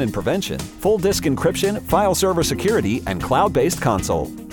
and prevention, full disk encryption, file server security, and cloud based console.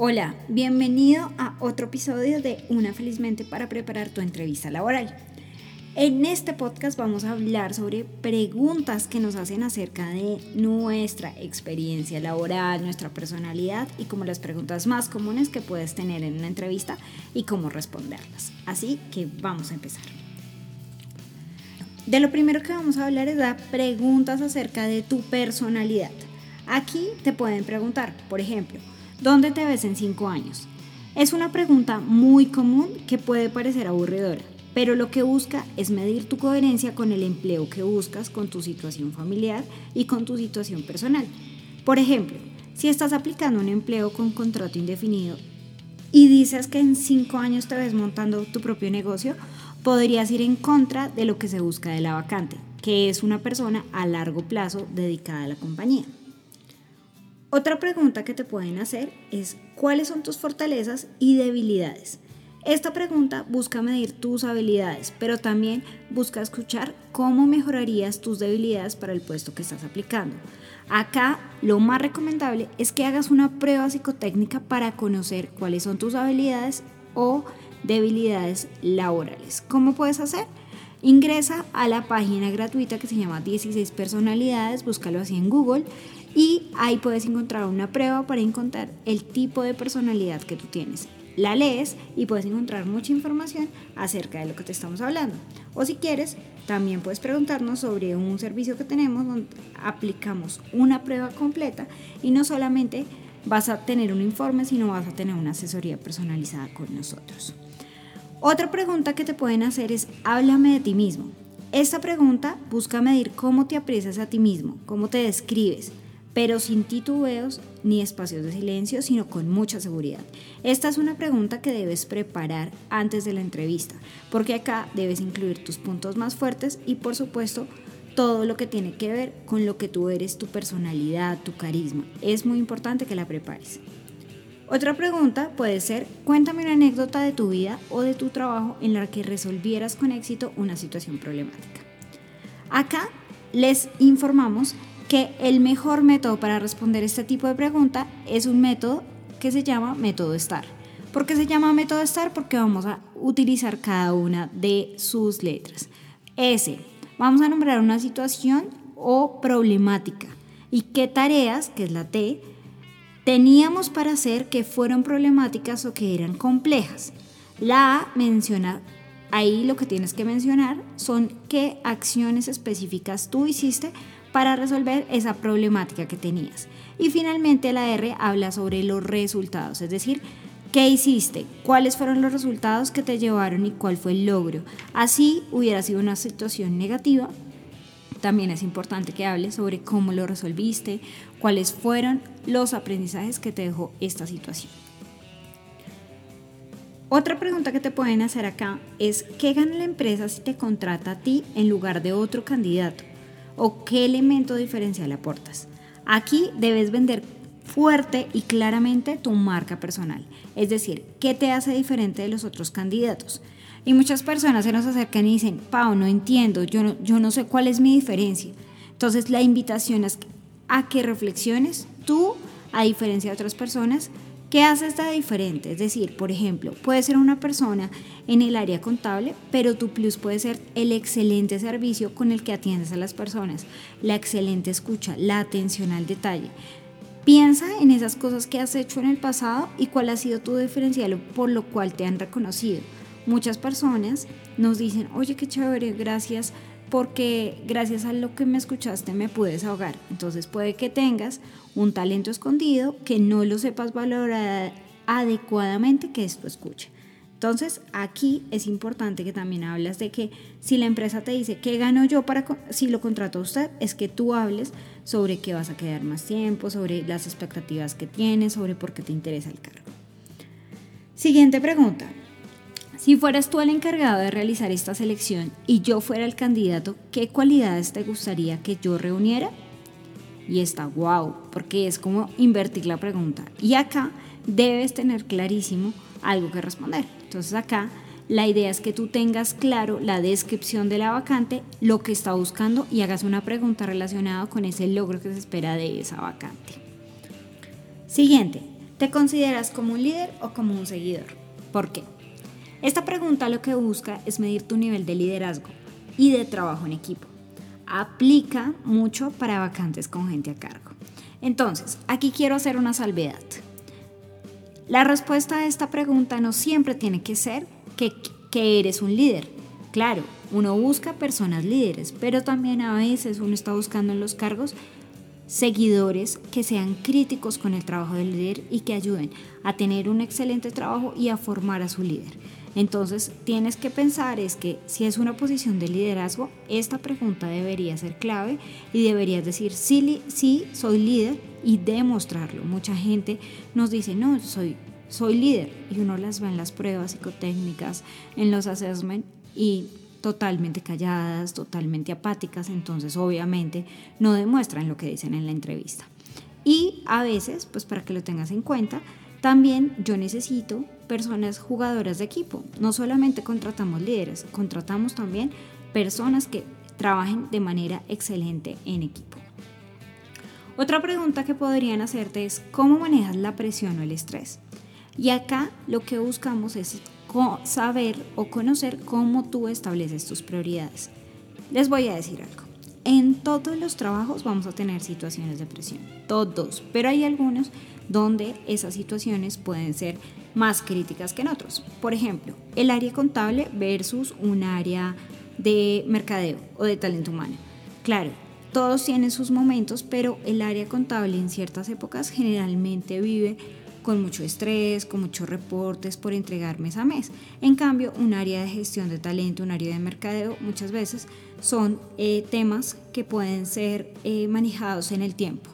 Hola, bienvenido a otro episodio de Una Felizmente para preparar tu entrevista laboral. En este podcast vamos a hablar sobre preguntas que nos hacen acerca de nuestra experiencia laboral, nuestra personalidad y como las preguntas más comunes que puedes tener en una entrevista y cómo responderlas. Así que vamos a empezar. De lo primero que vamos a hablar es de preguntas acerca de tu personalidad. Aquí te pueden preguntar, por ejemplo, ¿Dónde te ves en cinco años? Es una pregunta muy común que puede parecer aburridora, pero lo que busca es medir tu coherencia con el empleo que buscas, con tu situación familiar y con tu situación personal. Por ejemplo, si estás aplicando un empleo con contrato indefinido y dices que en cinco años te ves montando tu propio negocio, podrías ir en contra de lo que se busca de la vacante, que es una persona a largo plazo dedicada a la compañía. Otra pregunta que te pueden hacer es ¿cuáles son tus fortalezas y debilidades? Esta pregunta busca medir tus habilidades, pero también busca escuchar cómo mejorarías tus debilidades para el puesto que estás aplicando. Acá lo más recomendable es que hagas una prueba psicotécnica para conocer cuáles son tus habilidades o debilidades laborales. ¿Cómo puedes hacer? Ingresa a la página gratuita que se llama 16 personalidades, búscalo así en Google y ahí puedes encontrar una prueba para encontrar el tipo de personalidad que tú tienes. La lees y puedes encontrar mucha información acerca de lo que te estamos hablando. O si quieres, también puedes preguntarnos sobre un servicio que tenemos donde aplicamos una prueba completa y no solamente vas a tener un informe, sino vas a tener una asesoría personalizada con nosotros. Otra pregunta que te pueden hacer es, háblame de ti mismo. Esta pregunta busca medir cómo te aprecias a ti mismo, cómo te describes, pero sin titubeos ni espacios de silencio, sino con mucha seguridad. Esta es una pregunta que debes preparar antes de la entrevista, porque acá debes incluir tus puntos más fuertes y por supuesto todo lo que tiene que ver con lo que tú eres, tu personalidad, tu carisma. Es muy importante que la prepares. Otra pregunta puede ser, cuéntame una anécdota de tu vida o de tu trabajo en la que resolvieras con éxito una situación problemática. Acá les informamos que el mejor método para responder este tipo de pregunta es un método que se llama método STAR. ¿Por qué se llama método STAR? Porque vamos a utilizar cada una de sus letras. S, vamos a nombrar una situación o problemática. ¿Y qué tareas, que es la T, teníamos para hacer que fueron problemáticas o que eran complejas? La A menciona ahí lo que tienes que mencionar son qué acciones específicas tú hiciste para resolver esa problemática que tenías. Y finalmente la R habla sobre los resultados, es decir, ¿qué hiciste? ¿Cuáles fueron los resultados que te llevaron y cuál fue el logro? Así hubiera sido una situación negativa. También es importante que hables sobre cómo lo resolviste, cuáles fueron los aprendizajes que te dejó esta situación. Otra pregunta que te pueden hacer acá es, ¿qué gana la empresa si te contrata a ti en lugar de otro candidato? O qué elemento diferencial aportas. Aquí debes vender fuerte y claramente tu marca personal, es decir, qué te hace diferente de los otros candidatos. Y muchas personas se nos acercan y dicen, Pau, no entiendo, yo no, yo no sé cuál es mi diferencia. Entonces la invitación es a que reflexiones tú, a diferencia de otras personas, ¿Qué hace esta diferente? Es decir, por ejemplo, puede ser una persona en el área contable, pero tu plus puede ser el excelente servicio con el que atiendes a las personas, la excelente escucha, la atención al detalle. Piensa en esas cosas que has hecho en el pasado y cuál ha sido tu diferencial por lo cual te han reconocido. Muchas personas nos dicen, oye, qué chévere, gracias porque gracias a lo que me escuchaste me pude desahogar. Entonces puede que tengas un talento escondido que no lo sepas valorar adecuadamente que esto escuche. Entonces, aquí es importante que también hablas de que si la empresa te dice qué gano yo para si lo contrato a usted, es que tú hables sobre qué vas a quedar más tiempo, sobre las expectativas que tienes, sobre por qué te interesa el cargo. Siguiente pregunta. Si fueras tú el encargado de realizar esta selección y yo fuera el candidato, ¿qué cualidades te gustaría que yo reuniera? Y está wow, porque es como invertir la pregunta. Y acá debes tener clarísimo algo que responder. Entonces acá la idea es que tú tengas claro la descripción de la vacante, lo que está buscando y hagas una pregunta relacionada con ese logro que se espera de esa vacante. Siguiente, ¿te consideras como un líder o como un seguidor? ¿Por qué? Esta pregunta lo que busca es medir tu nivel de liderazgo y de trabajo en equipo. Aplica mucho para vacantes con gente a cargo. Entonces, aquí quiero hacer una salvedad. La respuesta a esta pregunta no siempre tiene que ser que, eres un líder. Claro, uno busca personas líderes, pero también a veces uno está buscando en los cargos seguidores que sean críticos con el trabajo del líder y que ayuden a tener un excelente trabajo y a formar a su líder. Entonces tienes que pensar es que si es una posición de liderazgo, esta pregunta debería ser clave y deberías decir sí, sí soy líder y demostrarlo. Mucha gente nos dice, no, soy, soy líder y uno las ve en las pruebas psicotécnicas, en los assessment y totalmente calladas, totalmente apáticas, entonces obviamente no demuestran lo que dicen en la entrevista. Y a veces, pues para que lo tengas en cuenta, también yo necesito personas jugadoras de equipo. No solamente contratamos líderes, contratamos también personas que trabajen de manera excelente en equipo. Otra pregunta que podrían hacerte es ¿cómo manejas la presión o el estrés? Y acá lo que buscamos es saber o conocer cómo tú estableces tus prioridades. Les voy a decir algo. En todos los trabajos vamos a tener situaciones de presión, todos, pero hay algunos donde esas situaciones pueden ser más críticas que en otros. Por ejemplo, el área contable versus un área de mercadeo o de talento humano. Claro, todos tienen sus momentos, pero el área contable en ciertas épocas generalmente vive con mucho estrés, con muchos reportes por entregar mes a mes. En cambio, un área de gestión de talento, un área de mercadeo, muchas veces son eh, temas que pueden ser eh, manejados en el tiempo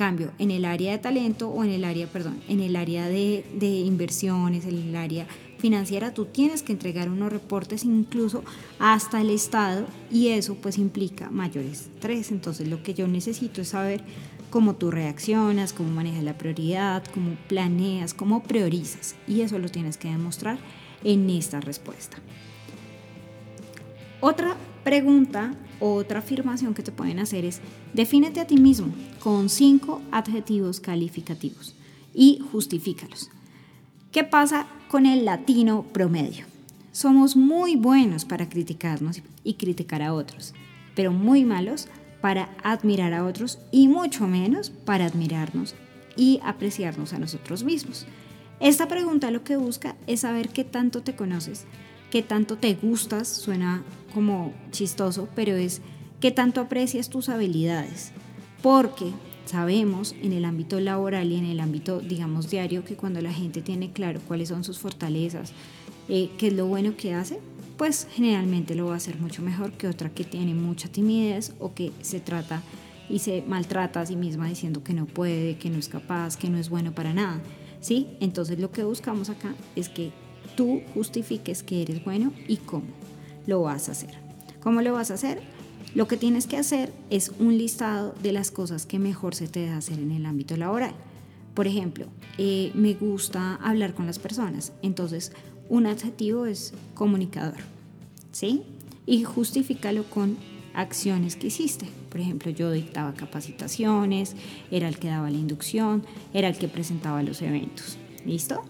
cambio, en el área de talento o en el área, perdón, en el área de, inversiones, en el área financiera, tú tienes que entregar unos reportes incluso hasta el Estado y eso pues implica mayor estrés. Entonces lo que yo necesito es saber cómo tú reaccionas, cómo manejas la prioridad, cómo planeas, cómo priorizas. Y eso lo tienes que demostrar en esta respuesta. Otra pregunta otra afirmación que te pueden hacer es, defínete a ti mismo con cinco adjetivos calificativos y justifícalos. ¿Qué pasa con el latino promedio? Somos muy buenos para criticarnos y criticar a otros, pero muy malos para admirar a otros y mucho menos para admirarnos y apreciarnos a nosotros mismos. Esta pregunta lo que busca es saber qué tanto te conoces, qué tanto te gustas, suena como chistoso, pero es qué tanto aprecias tus habilidades. Porque sabemos en el ámbito laboral y en el ámbito, digamos, diario, que cuando la gente tiene claro cuáles son sus fortalezas, eh, qué es lo bueno que hace, pues generalmente lo va a hacer mucho mejor que otra que tiene mucha timidez o que se trata y se maltrata a sí misma diciendo que no puede, que no es capaz, que no es bueno para nada. ¿Sí? Entonces lo que buscamos acá es que tú justifiques que eres bueno y cómo lo vas a hacer. ¿Cómo lo vas a hacer? Lo que tienes que hacer es un listado de las cosas que mejor se te da hacer en el ámbito laboral. Por ejemplo, eh, me gusta hablar con las personas, entonces un adjetivo es comunicador, ¿sí? Y justifícalo con acciones que hiciste. Por ejemplo, yo dictaba capacitaciones, era el que daba la inducción, era el que presentaba los eventos. ¿Listo?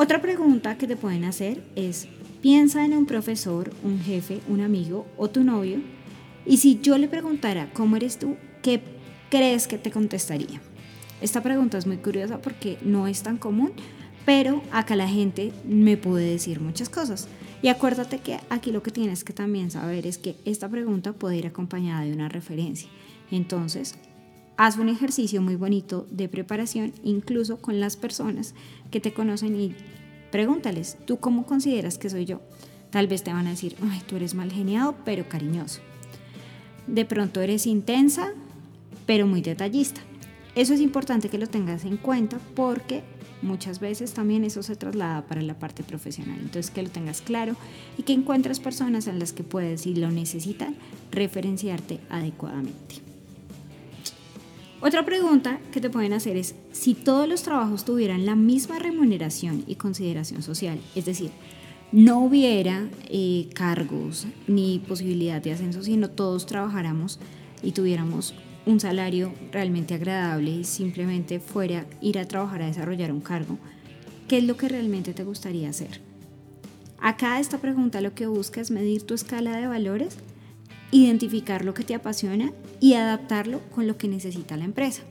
Otra pregunta que te pueden hacer es, piensa en un profesor, un jefe, un amigo o tu novio y si yo le preguntara cómo eres tú, ¿qué crees que te contestaría? Esta pregunta es muy curiosa porque no es tan común, pero acá la gente me puede decir muchas cosas. Y acuérdate que aquí lo que tienes que también saber es que esta pregunta puede ir acompañada de una referencia. Entonces, haz un ejercicio muy bonito de preparación, incluso con las personas que te conocen y pregúntales, ¿tú cómo consideras que soy yo? Tal vez te van a decir, ay, tú eres mal geniado, pero cariñoso. De pronto eres intensa, pero muy detallista. Eso es importante que lo tengas en cuenta porque muchas veces también eso se traslada para la parte profesional. Entonces que lo tengas claro y que encuentres personas en las que puedes, si lo necesitan, referenciarte adecuadamente. Otra pregunta que te pueden hacer es si todos los trabajos tuvieran la misma remuneración y consideración social, es decir, no hubiera eh, cargos ni posibilidad de ascenso, sino todos trabajáramos y tuviéramos un salario realmente agradable y simplemente fuera ir a trabajar a desarrollar un cargo, ¿qué es lo que realmente te gustaría hacer? Acá esta pregunta lo que busca es medir tu escala de valores, identificar lo que te apasiona y adaptarlo con lo que necesita la empresa.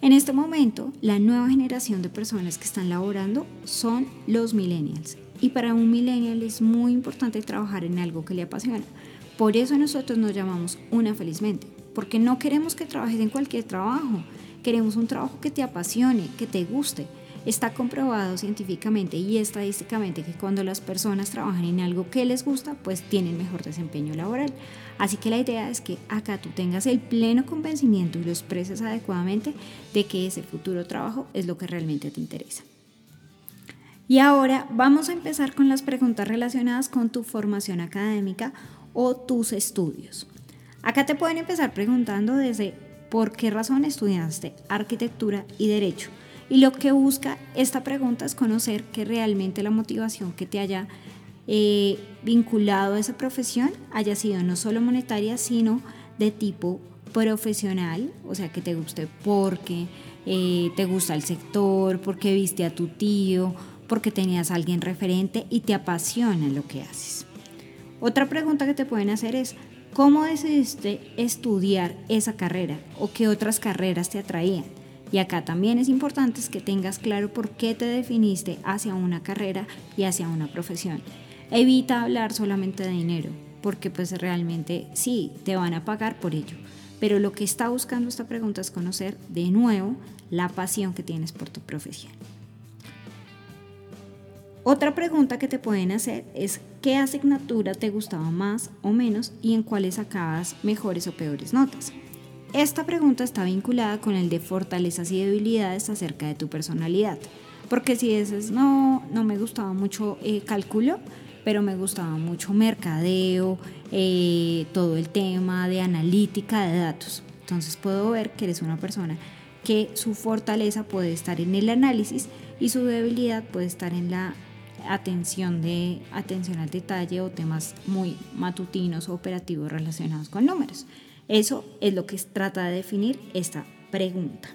En este momento, la nueva generación de personas que están laborando son los millennials. Y para un millennial es muy importante trabajar en algo que le apasiona. Por eso nosotros nos llamamos una felizmente, porque no queremos que trabajes en cualquier trabajo, queremos un trabajo que te apasione, que te guste. Está comprobado científicamente y estadísticamente que cuando las personas trabajan en algo que les gusta, pues tienen mejor desempeño laboral. Así que la idea es que acá tú tengas el pleno convencimiento y lo expreses adecuadamente de que ese futuro trabajo es lo que realmente te interesa. Y ahora vamos a empezar con las preguntas relacionadas con tu formación académica o tus estudios. Acá te pueden empezar preguntando desde por qué razón estudiaste arquitectura y derecho. Y lo que busca esta pregunta es conocer que realmente la motivación que te haya eh, vinculado a esa profesión haya sido no solo monetaria, sino de tipo profesional, o sea, que te guste porque eh, te gusta el sector, porque viste a tu tío, porque tenías a alguien referente y te apasiona lo que haces. Otra pregunta que te pueden hacer es, ¿Cómo decidiste estudiar esa carrera o qué otras carreras te atraían? Y acá también es importante que tengas claro por qué te definiste hacia una carrera y hacia una profesión. Evita hablar solamente de dinero, porque pues realmente sí, te van a pagar por ello. Pero lo que está buscando esta pregunta es conocer de nuevo la pasión que tienes por tu profesión. Otra pregunta que te pueden hacer es qué asignatura te gustaba más o menos y en cuáles sacabas mejores o peores notas. Esta pregunta está vinculada con el de fortalezas y debilidades acerca de tu personalidad. Porque si dices, no, no me gustaba mucho eh, cálculo, pero me gustaba mucho mercadeo, eh, todo el tema de analítica de datos. Entonces puedo ver que eres una persona que su fortaleza puede estar en el análisis y su debilidad puede estar en la atención, de, atención al detalle o temas muy matutinos o operativos relacionados con números. Eso es lo que trata de definir esta pregunta.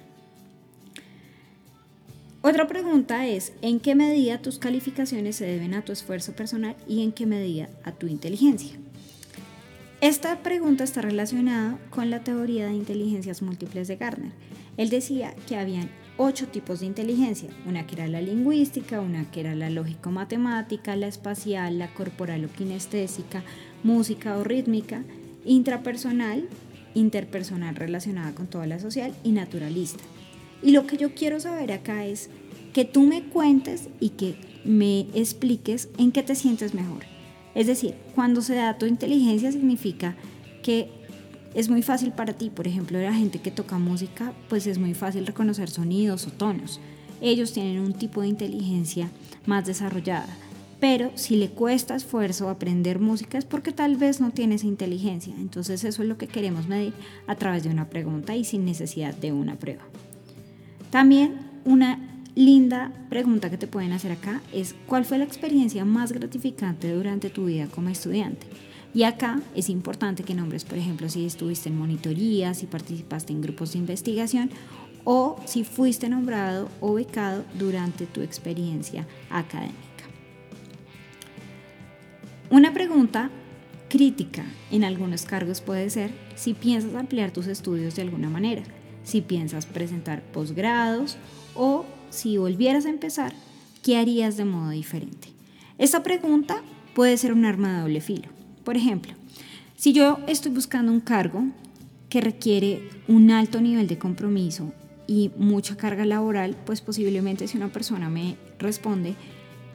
Otra pregunta es, ¿en qué medida tus calificaciones se deben a tu esfuerzo personal y en qué medida a tu inteligencia? Esta pregunta está relacionada con la teoría de inteligencias múltiples de Gardner. Él decía que habían ocho tipos de inteligencia, una que era la lingüística, una que era la lógico-matemática, la espacial, la corporal o kinestésica, música o rítmica, intrapersonal, interpersonal relacionada con toda la social y naturalista. Y lo que yo quiero saber acá es que tú me cuentes y que me expliques en qué te sientes mejor. Es decir, cuando se da tu inteligencia significa que es muy fácil para ti, por ejemplo, la gente que toca música, pues es muy fácil reconocer sonidos o tonos. Ellos tienen un tipo de inteligencia más desarrollada. Pero si le cuesta esfuerzo aprender música es porque tal vez no tiene esa inteligencia. Entonces eso es lo que queremos medir a través de una pregunta y sin necesidad de una prueba. También una linda pregunta que te pueden hacer acá es ¿cuál fue la experiencia más gratificante durante tu vida como estudiante? Y acá es importante que nombres, por ejemplo, si estuviste en monitoría, si participaste en grupos de investigación o si fuiste nombrado o becado durante tu experiencia académica. Una pregunta crítica en algunos cargos puede ser si piensas ampliar tus estudios de alguna manera, si piensas presentar posgrados o si volvieras a empezar, ¿qué harías de modo diferente? Esta pregunta puede ser un arma de doble filo. Por ejemplo, si yo estoy buscando un cargo que requiere un alto nivel de compromiso y mucha carga laboral, pues posiblemente si una persona me responde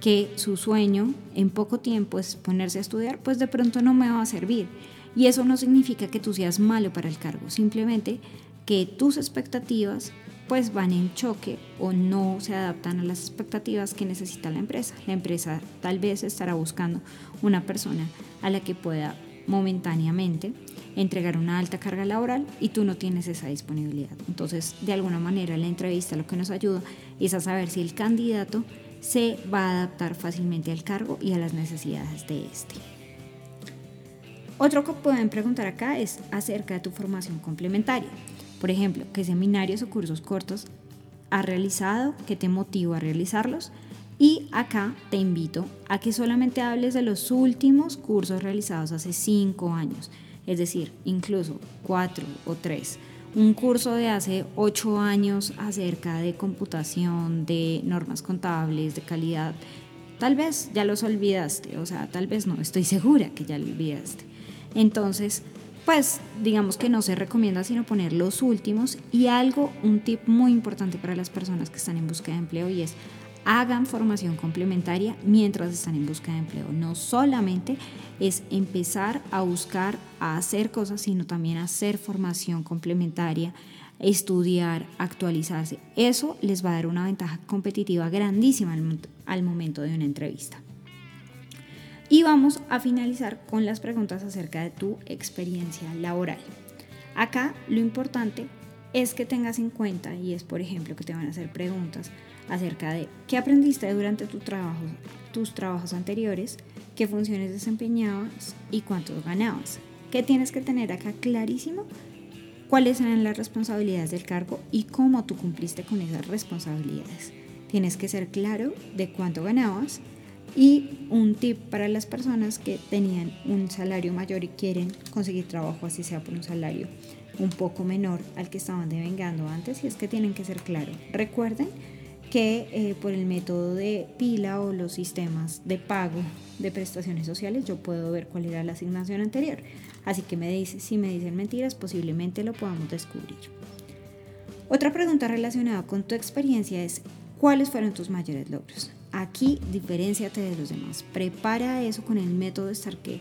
que su sueño en poco tiempo es ponerse a estudiar, pues de pronto no me va a servir. Y eso no significa que tú seas malo para el cargo, simplemente que tus expectativas pues van en choque o no se adaptan a las expectativas que necesita la empresa. La empresa tal vez estará buscando una persona a la que pueda momentáneamente entregar una alta carga laboral y tú no tienes esa disponibilidad. Entonces, de alguna manera, la entrevista lo que nos ayuda es a saber si el candidato se va a adaptar fácilmente al cargo y a las necesidades de este. Otro que pueden preguntar acá es acerca de tu formación complementaria. Por ejemplo, ¿qué seminarios o cursos cortos has realizado? ¿Qué te motiva a realizarlos? Y acá te invito a que solamente hables de los últimos cursos realizados hace cinco años, es decir, incluso cuatro o tres. Un curso de hace ocho años acerca de computación, de normas contables, de calidad, tal vez ya los olvidaste, o sea, tal vez no, estoy segura que ya lo olvidaste. Entonces, pues digamos que no se recomienda sino poner los últimos y algo, un tip muy importante para las personas que están en búsqueda de empleo y es hagan formación complementaria mientras están en búsqueda de empleo. No solamente es empezar a buscar, a hacer cosas, sino también hacer formación complementaria, estudiar, actualizarse. Eso les va a dar una ventaja competitiva grandísima al, momento de una entrevista. Y vamos a finalizar con las preguntas acerca de tu experiencia laboral. Acá lo importante es que tengas en cuenta, y es por ejemplo que te van a hacer preguntas acerca de qué aprendiste durante tu trabajo, tus trabajos anteriores, qué funciones desempeñabas y cuántos ganabas. ¿Qué tienes que tener acá clarísimo? ¿Cuáles eran las responsabilidades del cargo y cómo tú cumpliste con esas responsabilidades? Tienes que ser claro de cuánto ganabas y un tip para las personas que tenían un salario mayor y quieren conseguir trabajo, así sea por un salario un poco menor al que estaban devengando antes, y es que tienen que ser claros. Recuerden que eh, por el método de pila o los sistemas de pago de prestaciones sociales yo puedo ver cuál era la asignación anterior. Así que me dice, si me dicen mentiras, posiblemente lo podamos descubrir. Otra pregunta relacionada con tu experiencia es, ¿cuáles fueron tus mayores logros? Aquí diferenciate de los demás. Prepara eso con el método de estar que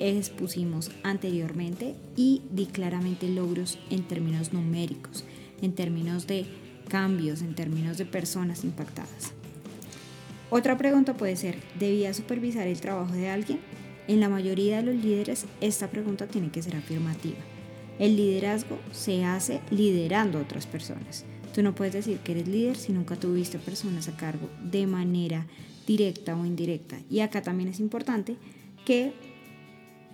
expusimos anteriormente y di claramente logros en términos numéricos, en términos de cambios, en términos de personas impactadas. Otra pregunta puede ser, ¿debía supervisar el trabajo de alguien? En la mayoría de los líderes esta pregunta tiene que ser afirmativa. El liderazgo se hace liderando a otras personas. Tú no puedes decir que eres líder si nunca tuviste personas a cargo de manera directa o indirecta. Y acá también es importante que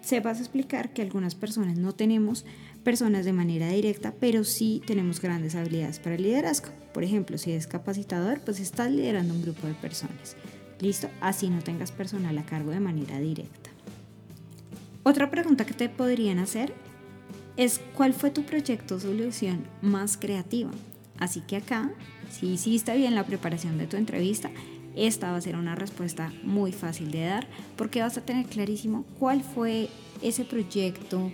sepas explicar que algunas personas no tenemos personas de manera directa, pero sí tenemos grandes habilidades para el liderazgo. Por ejemplo, si eres capacitador, pues estás liderando un grupo de personas. ¿Listo? Así no tengas personal a cargo de manera directa. Otra pregunta que te podrían hacer es ¿cuál fue tu proyecto o solución más creativa? Así que acá, si hiciste bien la preparación de tu entrevista, esta va a ser una respuesta muy fácil de dar porque vas a tener clarísimo cuál fue ese proyecto,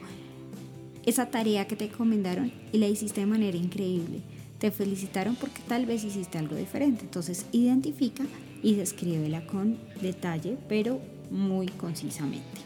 esa tarea que te encomendaron y la hiciste de manera increíble. Te felicitaron porque tal vez hiciste algo diferente. Entonces identifica y descríbela con detalle, pero muy concisamente.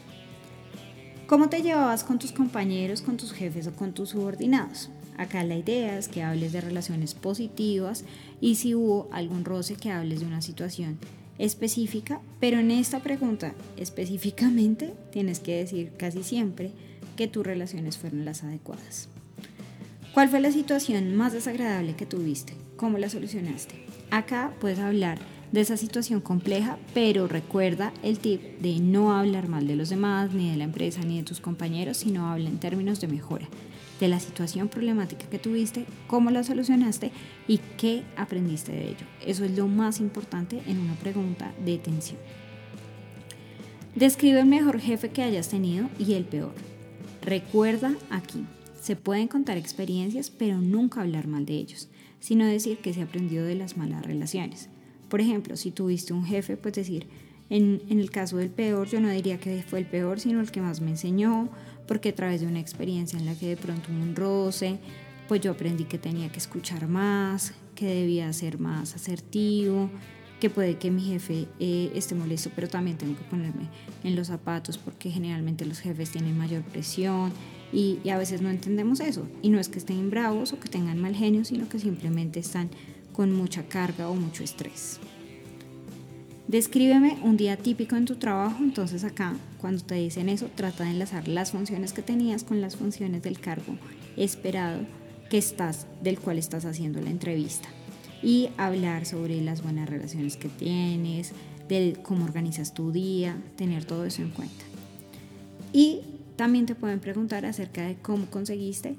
¿Cómo te llevabas con tus compañeros, con tus jefes o con tus subordinados? Acá la idea es que hables de relaciones positivas y si hubo algún roce que hables de una situación específica, pero en esta pregunta específicamente tienes que decir casi siempre que tus relaciones fueron las adecuadas. ¿Cuál fue la situación más desagradable que tuviste? ¿Cómo la solucionaste? Acá puedes hablar de esa situación compleja, pero recuerda el tip de no hablar mal de los demás, ni de la empresa, ni de tus compañeros, sino habla en términos de mejora de la situación problemática que tuviste, cómo la solucionaste y qué aprendiste de ello. Eso es lo más importante en una pregunta de atención. Describe el mejor jefe que hayas tenido y el peor. Recuerda aquí, Se pueden contar experiencias, pero nunca hablar mal de ellos, sino decir que se aprendió de las malas relaciones. Por ejemplo, si tuviste un jefe, pues decir, en, el caso del peor, yo no diría que fue el peor, sino el que más me enseñó, porque a través de una experiencia en la que de pronto hubo un roce, pues yo aprendí que tenía que escuchar más, que debía ser más asertivo, que puede que mi jefe eh, esté molesto, pero también tengo que ponerme en los zapatos porque generalmente los jefes tienen mayor presión y, a veces no entendemos eso. Y no es que estén bravos o que tengan mal genio, sino que simplemente están con mucha carga o mucho estrés. Descríbeme un día típico en tu trabajo, entonces acá cuando te dicen eso trata de enlazar las funciones que tenías con las funciones del cargo esperado que estás, del cual estás haciendo la entrevista y hablar sobre las buenas relaciones que tienes, de cómo organizas tu día, tener todo eso en cuenta. Y también te pueden preguntar acerca de cómo conseguiste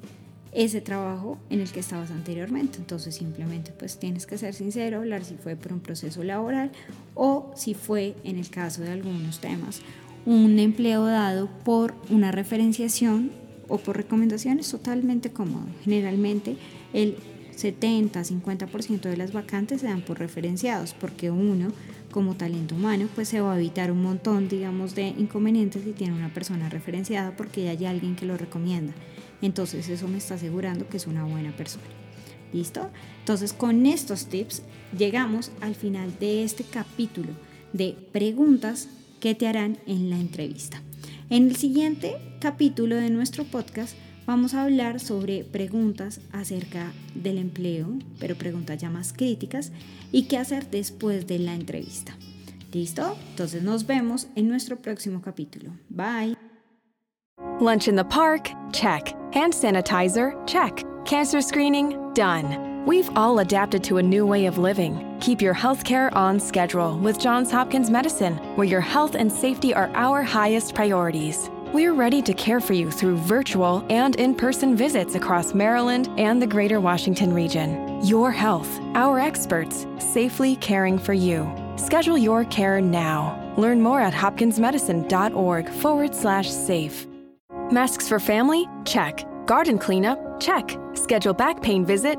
ese trabajo en el que estabas anteriormente. Entonces simplemente pues tienes que ser sincero, hablar si fue por un proceso laboral o si fue en el caso de algunos temas un empleo dado por una referenciación o por recomendaciones totalmente cómodo. Generalmente el 70-50% de las vacantes se dan por referenciados porque uno como talento humano pues se va a evitar un montón digamos de inconvenientes si tiene una persona referenciada porque ya hay alguien que lo recomienda. Entonces eso me está asegurando que es una buena persona. ¿Listo? Entonces con estos tips llegamos al final de este capítulo de preguntas que te harán en la entrevista. En el siguiente capítulo de nuestro podcast vamos a hablar sobre preguntas acerca del empleo, pero preguntas ya más críticas y qué hacer después de la entrevista. ¿Listo? Entonces nos vemos en nuestro próximo capítulo. Bye. Lunch in the park? Check. Hand sanitizer? Check. Cancer screening? Done. We've all adapted to a new way of living. Keep your healthcare on schedule with Johns Hopkins Medicine, where your health and safety are our highest priorities. We're ready to care for you through virtual and in person visits across Maryland and the greater Washington region. Your health, our experts, safely caring for you. Schedule your care now. Learn more at hopkinsmedicine.org forward slash safe. Masks for family? Check. Garden cleanup? Check. Schedule back pain visit?